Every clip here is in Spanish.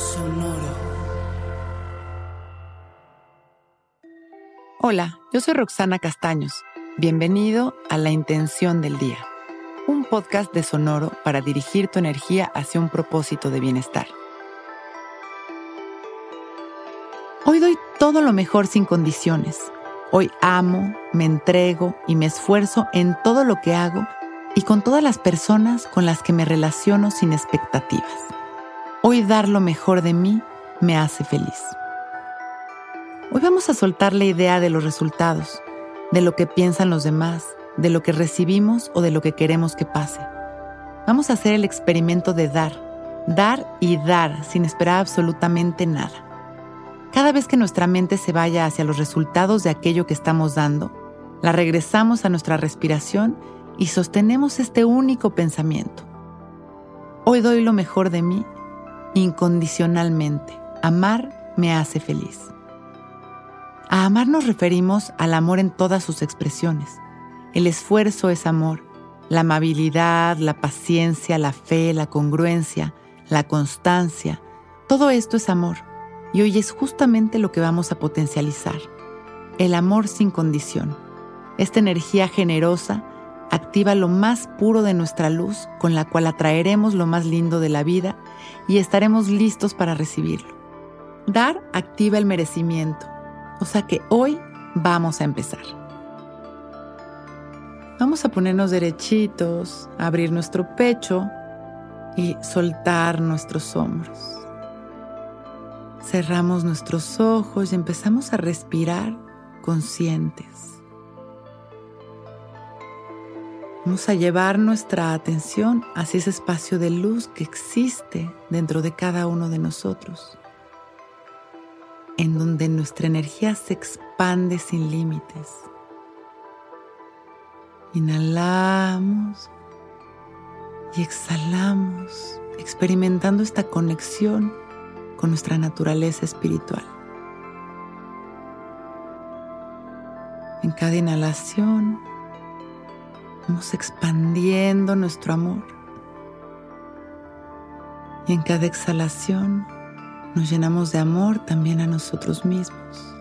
Sonoro. Hola, yo soy Roxana Castaños. Bienvenido a La Intención del Día, un podcast de Sonoro para dirigir tu energía hacia un propósito de bienestar. Hoy doy todo lo mejor sin condiciones. Hoy amo, me entrego y me esfuerzo en todo lo que hago y con todas las personas con las que me relaciono sin expectativas. Hoy dar lo mejor de mí me hace feliz. Hoy vamos a soltar la idea de los resultados, de lo que piensan los demás, de lo que recibimos o de lo que queremos que pase. Vamos a hacer el experimento de dar, dar y dar sin esperar absolutamente nada. Cada vez que nuestra mente se vaya hacia los resultados de aquello que estamos dando, la regresamos a nuestra respiración y sostenemos este único pensamiento. Hoy doy lo mejor de mí incondicionalmente. Amar me hace feliz. A amar nos referimos al amor en todas sus expresiones. El esfuerzo es amor, la amabilidad, la paciencia, la fe, la congruencia, la constancia, todo esto es amor. Y hoy es justamente lo que vamos a potencializar. El amor sin condición. Esta energía generosa activa lo más puro de nuestra luz con la cual atraeremos lo más lindo de la vida y estaremos listos para recibirlo. Dar activa el merecimiento, o sea que hoy vamos a empezar. Vamos a ponernos derechitos, abrir nuestro pecho y soltar nuestros hombros. Cerramos nuestros ojos y empezamos a respirar conscientes. Vamos a llevar nuestra atención hacia ese espacio de luz que existe dentro de cada uno de nosotros, en donde nuestra energía se expande sin límites. Inhalamos y exhalamos, experimentando esta conexión con nuestra naturaleza espiritual. En cada inhalación Expandiendo nuestro amor. Y en cada exhalación nos llenamos de amor también a nosotros mismos.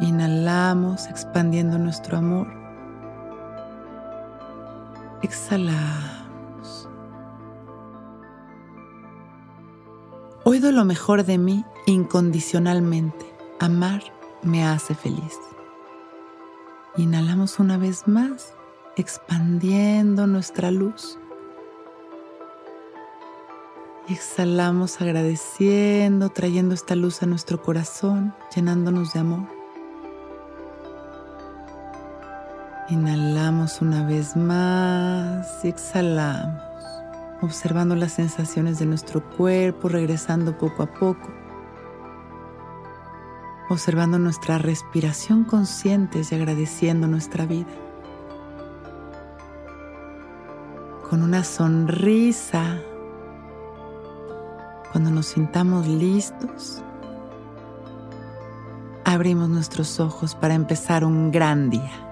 Inhalamos expandiendo nuestro amor. Exhalamos. Hoy doy lo mejor de mí incondicionalmente. Amar me hace feliz. Inhalamos una vez más, expandiendo nuestra luz. Y exhalamos agradeciendo, trayendo esta luz a nuestro corazón, llenándonos de amor. Inhalamos una vez más y exhalamos, observando las sensaciones de nuestro cuerpo, regresando poco a poco observando nuestra respiración conscientes y agradeciendo nuestra vida. Con una sonrisa, cuando nos sintamos listos, abrimos nuestros ojos para empezar un gran día.